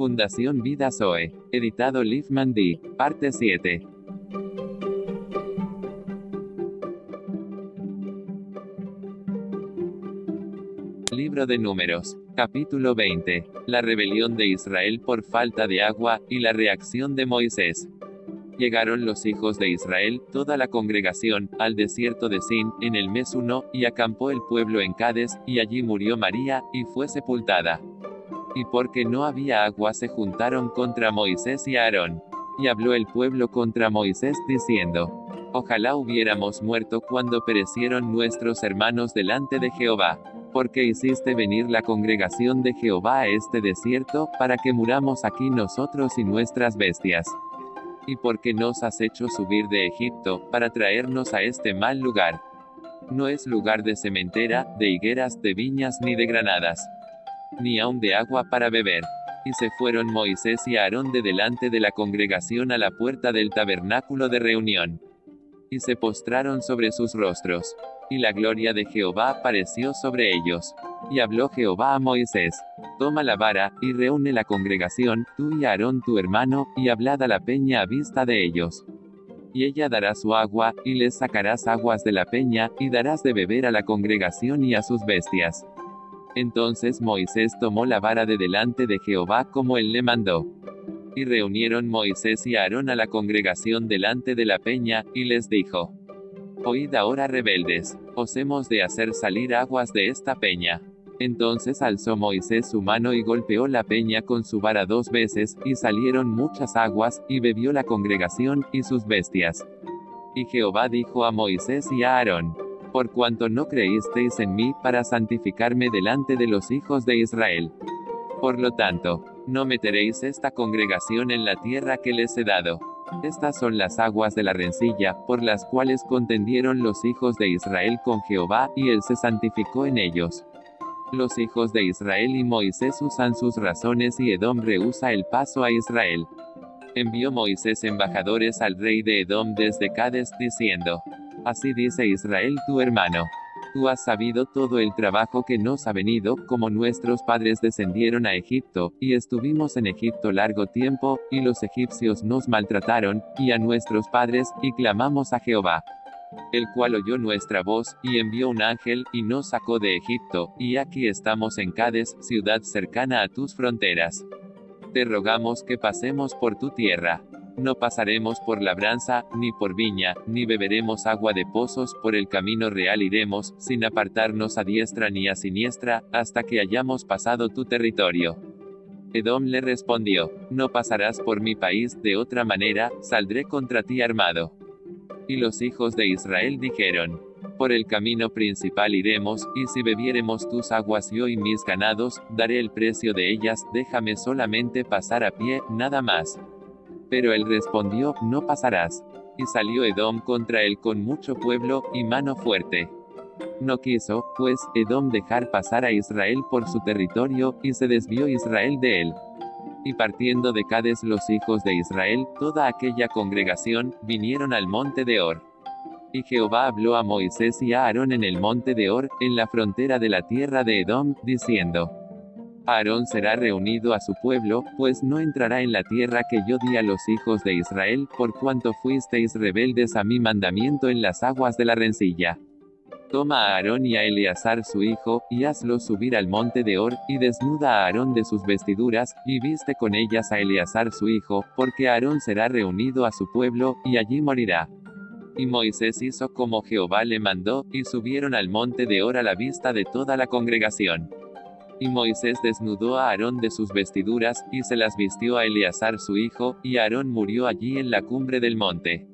Fundación Vida Zoe. Editado Liefman D. Parte 7. Libro de Números. Capítulo 20. La rebelión de Israel por falta de agua, y la reacción de Moisés. Llegaron los hijos de Israel, toda la congregación, al desierto de Sin, en el mes 1, y acampó el pueblo en Cades, y allí murió María, y fue sepultada. Y porque no había agua se juntaron contra Moisés y Aarón. Y habló el pueblo contra Moisés, diciendo, Ojalá hubiéramos muerto cuando perecieron nuestros hermanos delante de Jehová porque hiciste venir la congregación de Jehová a este desierto, para que muramos aquí nosotros y nuestras bestias. Y porque nos has hecho subir de Egipto, para traernos a este mal lugar. No es lugar de cementera, de higueras, de viñas ni de granadas. Ni aun de agua para beber. Y se fueron Moisés y Aarón de delante de la congregación a la puerta del tabernáculo de reunión. Y se postraron sobre sus rostros y la gloria de Jehová apareció sobre ellos. Y habló Jehová a Moisés, toma la vara, y reúne la congregación, tú y Aarón tu hermano, y hablad a la peña a vista de ellos. Y ella dará su agua, y les sacarás aguas de la peña, y darás de beber a la congregación y a sus bestias. Entonces Moisés tomó la vara de delante de Jehová como él le mandó. Y reunieron Moisés y Aarón a la congregación delante de la peña, y les dijo, Oíd ahora rebeldes, os hemos de hacer salir aguas de esta peña. Entonces alzó Moisés su mano y golpeó la peña con su vara dos veces, y salieron muchas aguas, y bebió la congregación, y sus bestias. Y Jehová dijo a Moisés y a Aarón, por cuanto no creísteis en mí para santificarme delante de los hijos de Israel. Por lo tanto, no meteréis esta congregación en la tierra que les he dado. Estas son las aguas de la rencilla, por las cuales contendieron los hijos de Israel con Jehová, y él se santificó en ellos. Los hijos de Israel y Moisés usan sus razones y Edom rehúsa el paso a Israel. Envió Moisés embajadores al rey de Edom desde Cades, diciendo, Así dice Israel tu hermano. Tú has sabido todo el trabajo que nos ha venido, como nuestros padres descendieron a Egipto, y estuvimos en Egipto largo tiempo, y los egipcios nos maltrataron, y a nuestros padres, y clamamos a Jehová. El cual oyó nuestra voz, y envió un ángel, y nos sacó de Egipto, y aquí estamos en Cades, ciudad cercana a tus fronteras. Te rogamos que pasemos por tu tierra. No pasaremos por labranza, ni por viña, ni beberemos agua de pozos, por el camino real iremos, sin apartarnos a diestra ni a siniestra, hasta que hayamos pasado tu territorio. Edom le respondió, No pasarás por mi país, de otra manera, saldré contra ti armado. Y los hijos de Israel dijeron, Por el camino principal iremos, y si bebiéremos tus aguas yo y mis ganados, daré el precio de ellas, déjame solamente pasar a pie, nada más. Pero él respondió, no pasarás. Y salió Edom contra él con mucho pueblo, y mano fuerte. No quiso, pues, Edom dejar pasar a Israel por su territorio, y se desvió Israel de él. Y partiendo de Cades los hijos de Israel, toda aquella congregación, vinieron al monte de Or. Y Jehová habló a Moisés y a Aarón en el monte de Or, en la frontera de la tierra de Edom, diciendo, Aarón será reunido a su pueblo, pues no entrará en la tierra que yo di a los hijos de Israel, por cuanto fuisteis rebeldes a mi mandamiento en las aguas de la rencilla. Toma a Aarón y a Eleazar su hijo, y hazlo subir al monte de Or, y desnuda a Aarón de sus vestiduras, y viste con ellas a Eleazar su hijo, porque Aarón será reunido a su pueblo, y allí morirá. Y Moisés hizo como Jehová le mandó, y subieron al monte de Or a la vista de toda la congregación. Y Moisés desnudó a Aarón de sus vestiduras, y se las vistió a Eleazar su hijo, y Aarón murió allí en la cumbre del monte.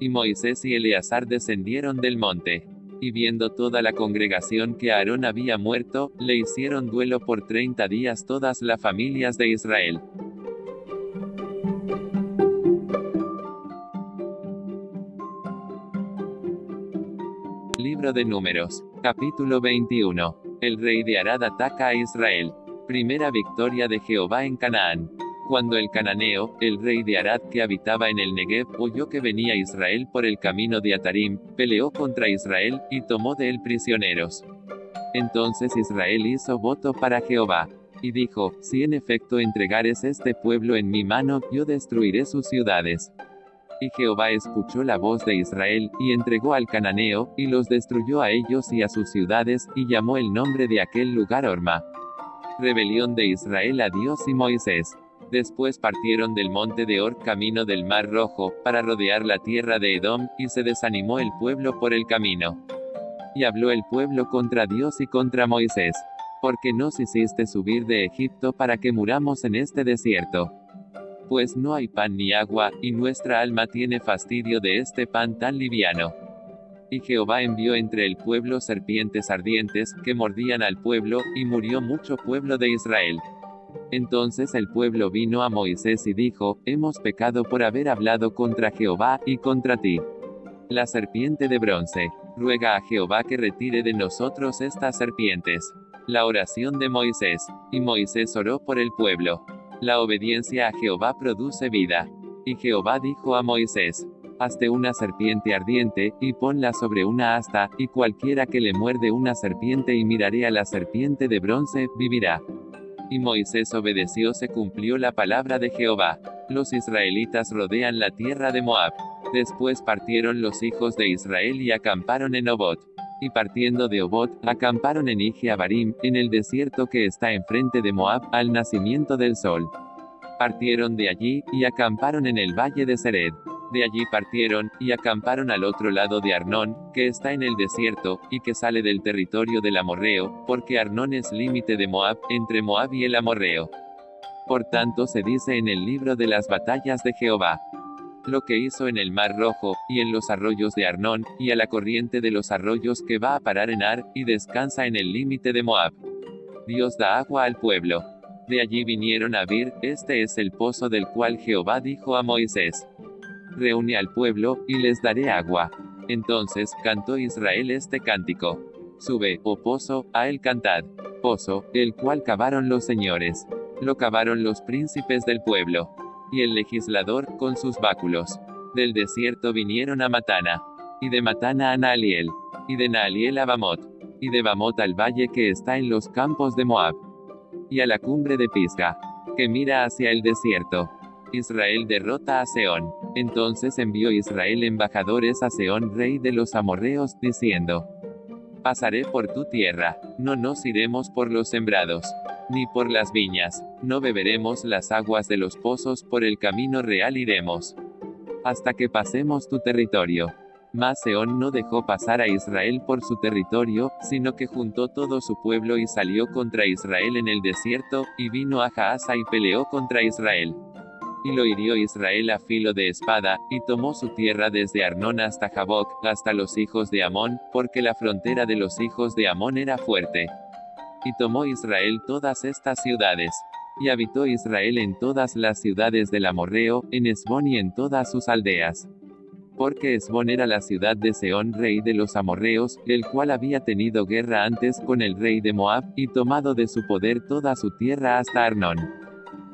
Y Moisés y Eleazar descendieron del monte. Y viendo toda la congregación que Aarón había muerto, le hicieron duelo por treinta días todas las familias de Israel. Libro de Números. Capítulo 21. El rey de Arad ataca a Israel. Primera victoria de Jehová en Canaán. Cuando el cananeo, el rey de Arad que habitaba en el Negev, oyó que venía Israel por el camino de Atarim, peleó contra Israel, y tomó de él prisioneros. Entonces Israel hizo voto para Jehová. Y dijo, si en efecto entregares este pueblo en mi mano, yo destruiré sus ciudades. Y Jehová escuchó la voz de Israel, y entregó al cananeo, y los destruyó a ellos y a sus ciudades, y llamó el nombre de aquel lugar Orma. Rebelión de Israel a Dios y Moisés. Después partieron del monte de Or camino del mar rojo, para rodear la tierra de Edom, y se desanimó el pueblo por el camino. Y habló el pueblo contra Dios y contra Moisés. Porque nos hiciste subir de Egipto para que muramos en este desierto pues no hay pan ni agua, y nuestra alma tiene fastidio de este pan tan liviano. Y Jehová envió entre el pueblo serpientes ardientes, que mordían al pueblo, y murió mucho pueblo de Israel. Entonces el pueblo vino a Moisés y dijo, Hemos pecado por haber hablado contra Jehová, y contra ti. La serpiente de bronce. Ruega a Jehová que retire de nosotros estas serpientes. La oración de Moisés. Y Moisés oró por el pueblo. La obediencia a Jehová produce vida. Y Jehová dijo a Moisés, Hazte una serpiente ardiente, y ponla sobre una asta, y cualquiera que le muerde una serpiente y miraré a la serpiente de bronce, vivirá. Y Moisés obedeció, se cumplió la palabra de Jehová. Los israelitas rodean la tierra de Moab. Después partieron los hijos de Israel y acamparon en Obot. Y partiendo de Obot, acamparon en Ijeabarim, en el desierto que está enfrente de Moab, al nacimiento del sol. Partieron de allí, y acamparon en el valle de Sered. De allí partieron, y acamparon al otro lado de Arnón, que está en el desierto, y que sale del territorio del Amorreo, porque Arnón es límite de Moab, entre Moab y el Amorreo. Por tanto se dice en el libro de las batallas de Jehová, lo que hizo en el Mar Rojo, y en los arroyos de Arnón, y a la corriente de los arroyos que va a parar en Ar, y descansa en el límite de Moab. Dios da agua al pueblo. De allí vinieron a Vir, este es el pozo del cual Jehová dijo a Moisés. Reúne al pueblo, y les daré agua. Entonces, cantó Israel este cántico. Sube, oh pozo, a él cantad. Pozo, el cual cavaron los señores. Lo cavaron los príncipes del pueblo y el legislador, con sus báculos. Del desierto vinieron a Matana, y de Matana a Naaliel, y de Naaliel a Bamot, y de Bamot al valle que está en los campos de Moab, y a la cumbre de Pisga, que mira hacia el desierto. Israel derrota a Seón. Entonces envió Israel embajadores a Seón, rey de los amorreos, diciendo, Pasaré por tu tierra, no nos iremos por los sembrados ni por las viñas, no beberemos las aguas de los pozos, por el camino real iremos. Hasta que pasemos tu territorio. Mas Seón no dejó pasar a Israel por su territorio, sino que juntó todo su pueblo y salió contra Israel en el desierto, y vino a Jaasa y peleó contra Israel. Y lo hirió Israel a filo de espada, y tomó su tierra desde Arnón hasta Jaboc, hasta los hijos de Amón, porque la frontera de los hijos de Amón era fuerte. Y tomó Israel todas estas ciudades. Y habitó Israel en todas las ciudades del Amorreo, en Esbón y en todas sus aldeas. Porque Esbón era la ciudad de Seón rey de los amorreos, el cual había tenido guerra antes con el rey de Moab, y tomado de su poder toda su tierra hasta Arnón.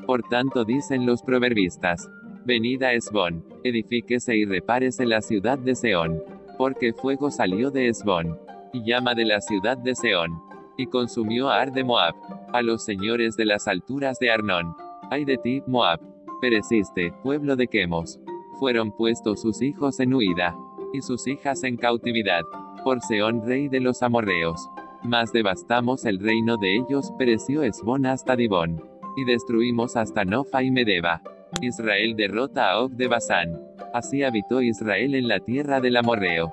Por tanto dicen los proverbistas, Venid a Esbón, edifíquese y repárese la ciudad de Seón. Porque fuego salió de Esbón, y llama de la ciudad de Seón y consumió a Ar de Moab, a los señores de las alturas de Arnón. Ay de ti, Moab. Pereciste, pueblo de Quemos. Fueron puestos sus hijos en huida, y sus hijas en cautividad, por Seón rey de los amorreos. Mas devastamos el reino de ellos, pereció Esbón hasta Dibón. Y destruimos hasta Nofa y Medeba. Israel derrota a Og de Basán. Así habitó Israel en la tierra del amorreo.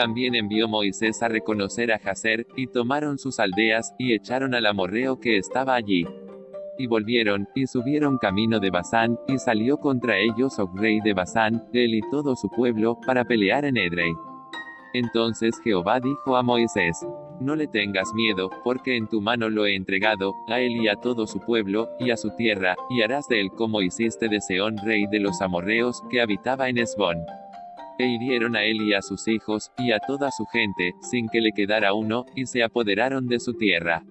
También envió Moisés a reconocer a Jazer, y tomaron sus aldeas, y echaron al amorreo que estaba allí. Y volvieron, y subieron camino de Basán, y salió contra ellos Og rey de Basán, él y todo su pueblo, para pelear en Edrei. Entonces Jehová dijo a Moisés, No le tengas miedo, porque en tu mano lo he entregado, a él y a todo su pueblo, y a su tierra, y harás de él como hiciste de Seón rey de los amorreos, que habitaba en Esbón e hirieron a él y a sus hijos, y a toda su gente, sin que le quedara uno, y se apoderaron de su tierra.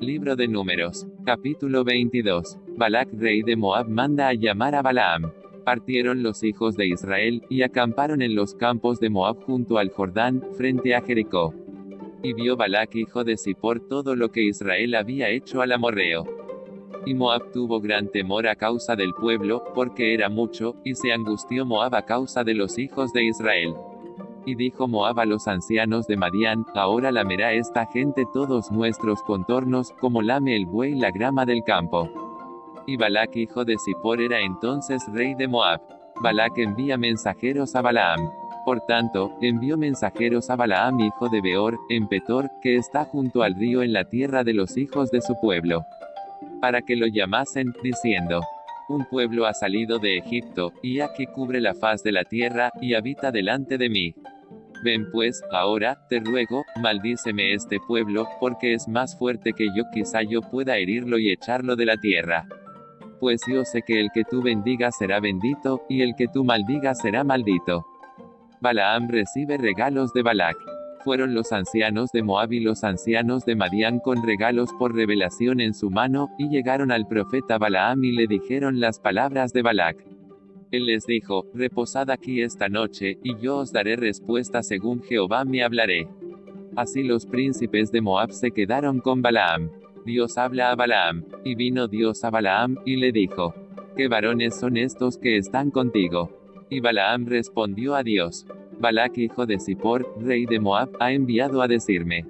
Libro de Números. Capítulo 22. Balak rey de Moab manda a llamar a Balaam Partieron los hijos de Israel, y acamparon en los campos de Moab junto al Jordán, frente a Jericó. Y vio Balac hijo de Zippor todo lo que Israel había hecho al amorreo. Y Moab tuvo gran temor a causa del pueblo, porque era mucho, y se angustió Moab a causa de los hijos de Israel. Y dijo Moab a los ancianos de Madián, ahora lamerá esta gente todos nuestros contornos, como lame el buey la grama del campo. Y Balac hijo de Zippor era entonces rey de Moab. Balac envía mensajeros a Balaam. Por tanto, envió mensajeros a Balaam hijo de Beor, en Petor, que está junto al río en la tierra de los hijos de su pueblo. Para que lo llamasen, diciendo, un pueblo ha salido de Egipto, y aquí cubre la faz de la tierra, y habita delante de mí. Ven pues, ahora, te ruego, maldíceme este pueblo, porque es más fuerte que yo, quizá yo pueda herirlo y echarlo de la tierra. Pues yo sé que el que tú bendigas será bendito, y el que tú maldigas será maldito. Balaam recibe regalos de Balac. Fueron los ancianos de Moab y los ancianos de Madián con regalos por revelación en su mano, y llegaron al profeta Balaam y le dijeron las palabras de Balac. Él les dijo, Reposad aquí esta noche, y yo os daré respuesta según Jehová me hablaré. Así los príncipes de Moab se quedaron con Balaam. Dios habla a Balaam, y vino Dios a Balaam, y le dijo, ¿Qué varones son estos que están contigo? Y Balaam respondió a Dios, Balac hijo de Zippor, rey de Moab, ha enviado a decirme,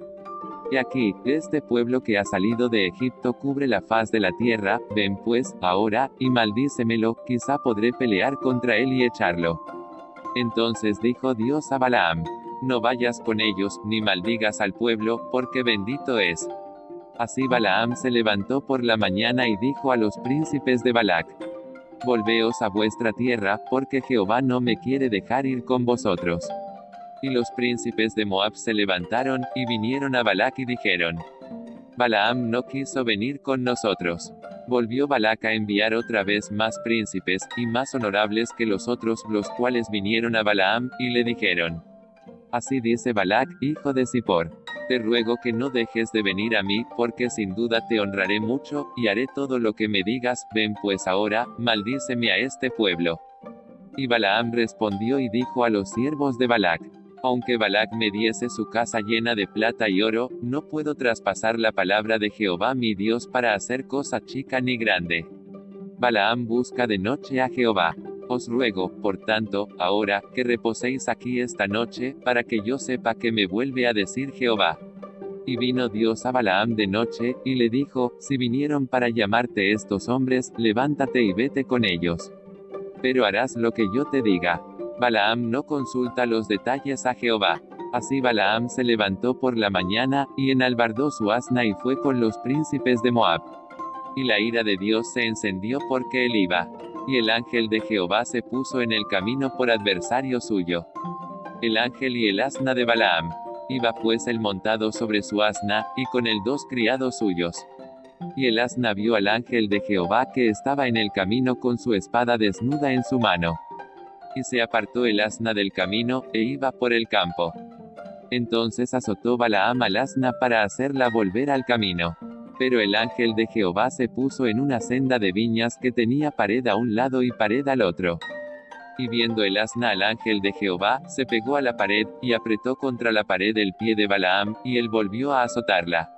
y aquí, este pueblo que ha salido de Egipto cubre la faz de la tierra, ven pues, ahora, y maldícemelo, quizá podré pelear contra él y echarlo. Entonces dijo Dios a Balaam, no vayas con ellos, ni maldigas al pueblo, porque bendito es. Así Balaam se levantó por la mañana y dijo a los príncipes de Balac, Volveos a vuestra tierra, porque Jehová no me quiere dejar ir con vosotros. Y los príncipes de Moab se levantaron, y vinieron a Balac y dijeron, Balaam no quiso venir con nosotros. Volvió Balac a enviar otra vez más príncipes, y más honorables que los otros, los cuales vinieron a Balaam, y le dijeron, Así dice Balac, hijo de Zippor. Te ruego que no dejes de venir a mí, porque sin duda te honraré mucho, y haré todo lo que me digas, ven pues ahora, maldíceme a este pueblo. Y Balaam respondió y dijo a los siervos de Balac, aunque Balac me diese su casa llena de plata y oro, no puedo traspasar la palabra de Jehová mi Dios para hacer cosa chica ni grande. Balaam busca de noche a Jehová. Os ruego, por tanto, ahora, que reposéis aquí esta noche, para que yo sepa que me vuelve a decir Jehová. Y vino Dios a Balaam de noche, y le dijo, si vinieron para llamarte estos hombres, levántate y vete con ellos. Pero harás lo que yo te diga. Balaam no consulta los detalles a Jehová. Así Balaam se levantó por la mañana, y enalbardó su asna y fue con los príncipes de Moab. Y la ira de Dios se encendió porque él iba. Y el ángel de Jehová se puso en el camino por adversario suyo. El ángel y el asna de Balaam. Iba pues el montado sobre su asna, y con el dos criados suyos. Y el asna vio al ángel de Jehová que estaba en el camino con su espada desnuda en su mano. Y se apartó el asna del camino, e iba por el campo. Entonces azotó Balaam al asna para hacerla volver al camino. Pero el ángel de Jehová se puso en una senda de viñas que tenía pared a un lado y pared al otro. Y viendo el asna al ángel de Jehová, se pegó a la pared, y apretó contra la pared el pie de Balaam, y él volvió a azotarla.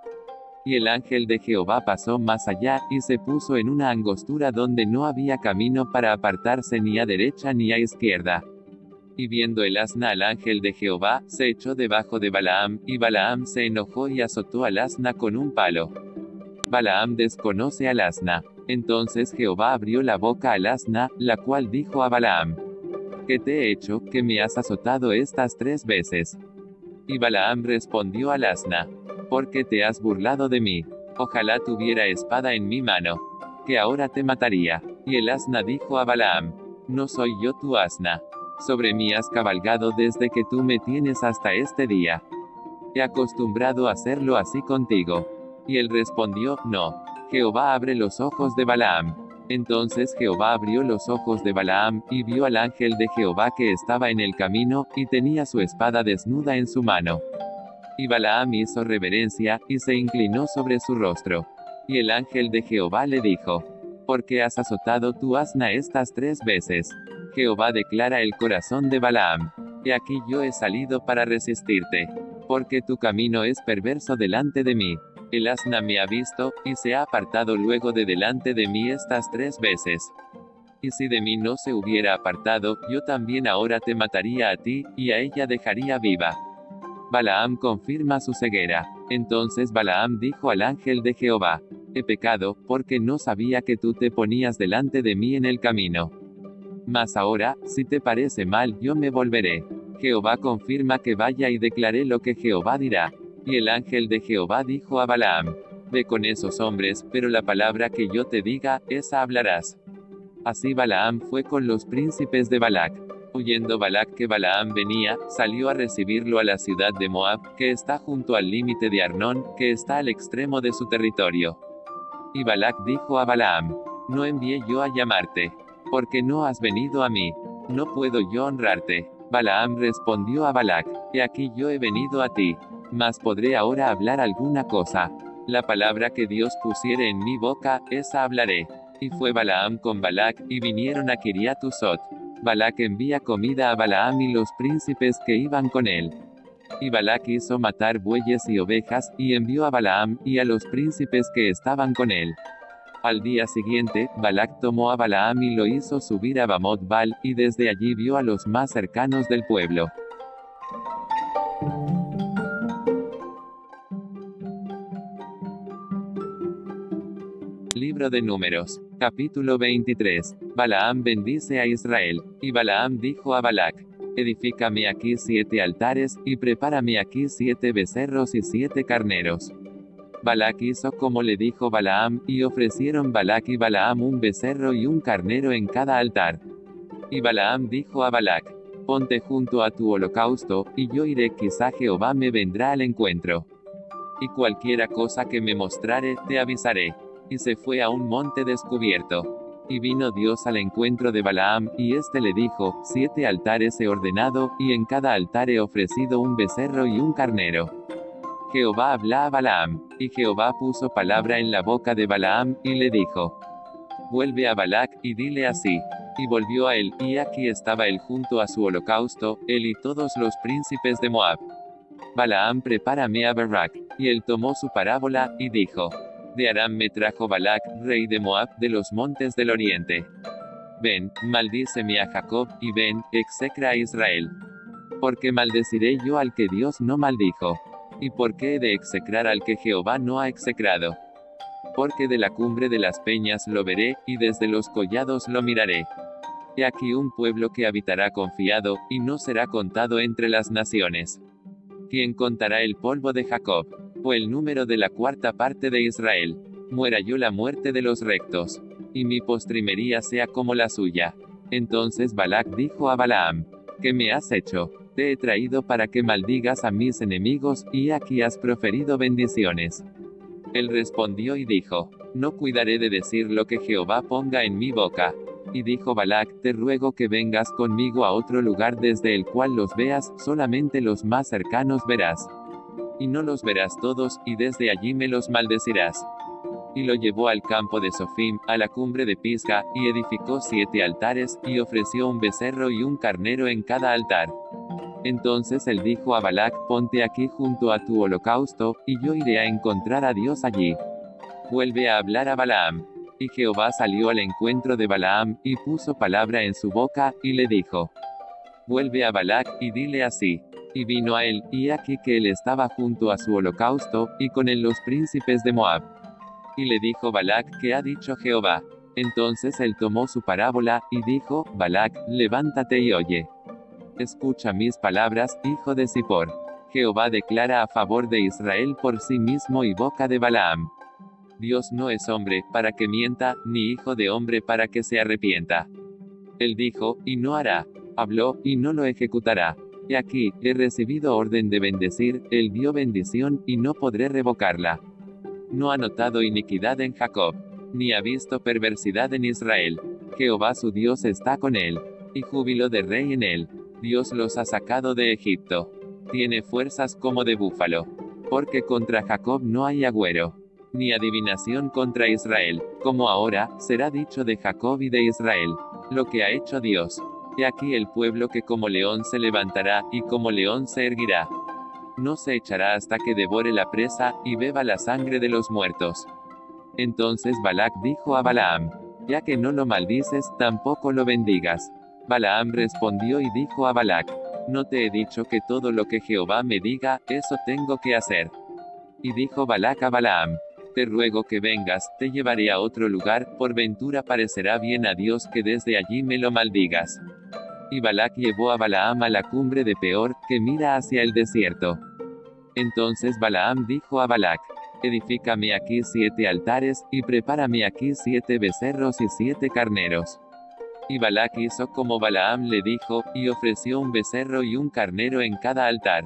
Y el ángel de Jehová pasó más allá, y se puso en una angostura donde no había camino para apartarse ni a derecha ni a izquierda. Y viendo el asna al ángel de Jehová, se echó debajo de Balaam, y Balaam se enojó y azotó al asna con un palo. Balaam desconoce al asna. Entonces Jehová abrió la boca al asna, la cual dijo a Balaam, ¿Qué te he hecho, que me has azotado estas tres veces? Y Balaam respondió al asna, porque te has burlado de mí. Ojalá tuviera espada en mi mano, que ahora te mataría. Y el asna dijo a Balaam, no soy yo tu asna. Sobre mí has cabalgado desde que tú me tienes hasta este día. He acostumbrado a hacerlo así contigo. Y él respondió, no. Jehová abre los ojos de Balaam. Entonces Jehová abrió los ojos de Balaam, y vio al ángel de Jehová que estaba en el camino, y tenía su espada desnuda en su mano. Y Balaam hizo reverencia, y se inclinó sobre su rostro. Y el ángel de Jehová le dijo, porque has azotado tu asna estas tres veces. Jehová declara el corazón de Balaam. He aquí yo he salido para resistirte. Porque tu camino es perverso delante de mí. El asna me ha visto, y se ha apartado luego de delante de mí estas tres veces. Y si de mí no se hubiera apartado, yo también ahora te mataría a ti, y a ella dejaría viva. Balaam confirma su ceguera. Entonces Balaam dijo al ángel de Jehová, He pecado, porque no sabía que tú te ponías delante de mí en el camino. Mas ahora, si te parece mal, yo me volveré. Jehová confirma que vaya y declaré lo que Jehová dirá. Y el ángel de Jehová dijo a Balaam, Ve con esos hombres, pero la palabra que yo te diga, esa hablarás. Así Balaam fue con los príncipes de Balac. Oyendo Balac que Balaam venía, salió a recibirlo a la ciudad de Moab, que está junto al límite de Arnón, que está al extremo de su territorio. Y Balac dijo a Balaam, No envié yo a llamarte, porque no has venido a mí. No puedo yo honrarte. Balaam respondió a Balac, He aquí yo he venido a ti. Mas podré ahora hablar alguna cosa. La palabra que Dios pusiere en mi boca, esa hablaré. Y fue Balaam con Balac, y vinieron a Kiriatusot. Balac envía comida a Balaam y los príncipes que iban con él. Y Balac hizo matar bueyes y ovejas, y envió a Balaam, y a los príncipes que estaban con él. Al día siguiente, Balac tomó a Balaam y lo hizo subir a Bamot Bal, y desde allí vio a los más cercanos del pueblo. De Números. Capítulo 23. Balaam bendice a Israel. Y Balaam dijo a Balac, Edifícame aquí siete altares, y prepárame aquí siete becerros y siete carneros. Balac hizo como le dijo Balaam, y ofrecieron Balac y Balaam un becerro y un carnero en cada altar. Y Balaam dijo a Balac, Ponte junto a tu holocausto, y yo iré, quizá Jehová me vendrá al encuentro. Y cualquiera cosa que me mostrare, te avisaré. Y se fue a un monte descubierto. Y vino Dios al encuentro de Balaam, y éste le dijo, Siete altares he ordenado, y en cada altar he ofrecido un becerro y un carnero. Jehová habla a Balaam, y Jehová puso palabra en la boca de Balaam, y le dijo, Vuelve a Balac, y dile así. Y volvió a él, y aquí estaba él junto a su holocausto, él y todos los príncipes de Moab. Balaam prepárame a Barak, y él tomó su parábola, y dijo, De Aram me trajo Balac, rey de Moab, de los montes del oriente. Ven, maldíceme a Jacob, y ven, execra a Israel. Porque maldeciré yo al que Dios no maldijo. ¿Y por qué he de execrar al que Jehová no ha execrado? Porque de la cumbre de las peñas lo veré, y desde los collados lo miraré. He aquí un pueblo que habitará confiado, y no será contado entre las naciones. ¿Quién contará el polvo de Jacob? O el número de la cuarta parte de Israel. Muera yo la muerte de los rectos. Y mi postrimería sea como la suya. Entonces Balac dijo a Balaam, ¿qué me has hecho? Te he traído para que maldigas a mis enemigos, y aquí has proferido bendiciones. Él respondió y dijo, No cuidaré de decir lo que Jehová ponga en mi boca. Y dijo Balac, Te ruego que vengas conmigo a otro lugar desde el cual los veas, solamente los más cercanos verás. Y no los verás todos, y desde allí me los maldecirás. Y lo llevó al campo de Sofim, a la cumbre de Pisga, y edificó siete altares, y ofreció un becerro y un carnero en cada altar. Entonces él dijo a Balac, ponte aquí junto a tu holocausto, y yo iré a encontrar a Dios allí. Vuelve a hablar a Balaam. Y Jehová salió al encuentro de Balaam, y puso palabra en su boca, y le dijo, Vuelve a Balac, y dile así. Y vino a él, y aquí que él estaba junto a su holocausto, y con él los príncipes de Moab. Y le dijo Balac, ¿qué ha dicho Jehová? Entonces él tomó su parábola, y dijo, Balac, levántate y oye. Escucha mis palabras, hijo de Zippor. Jehová declara a favor de Israel por sí mismo y boca de Balaam. Dios no es hombre, para que mienta, ni hijo de hombre para que se arrepienta. Él dijo, y no hará. Habló, y no lo ejecutará. Y aquí, he recibido orden de bendecir, él dio bendición, y no podré revocarla. No ha notado iniquidad en Jacob, ni ha visto perversidad en Israel. Jehová su Dios está con él, y júbilo de rey en él. Dios los ha sacado de Egipto. Tiene fuerzas como de búfalo. Porque contra Jacob no hay agüero. ni adivinación contra Israel, como ahora, será dicho de Jacob y de Israel. Lo que ha hecho Dios. He aquí el pueblo que como león se levantará, y como león se erguirá. No se echará hasta que devore la presa, y beba la sangre de los muertos. Entonces Balac dijo a Balaam, ya que no lo maldices, tampoco lo bendigas. Balaam respondió y dijo a Balac, no te he dicho que todo lo que Jehová me diga, eso tengo que hacer. Y dijo Balac a Balaam, te ruego que vengas, te llevaré a otro lugar, por ventura parecerá bien a Dios que desde allí me lo maldigas. Y Balac llevó a Balaam a la cumbre de Peor, que mira hacia el desierto. Entonces Balaam dijo a Balac, Edifícame aquí siete altares, y prepárame aquí siete becerros y siete carneros. Y Balac hizo como Balaam le dijo, y ofreció un becerro y un carnero en cada altar.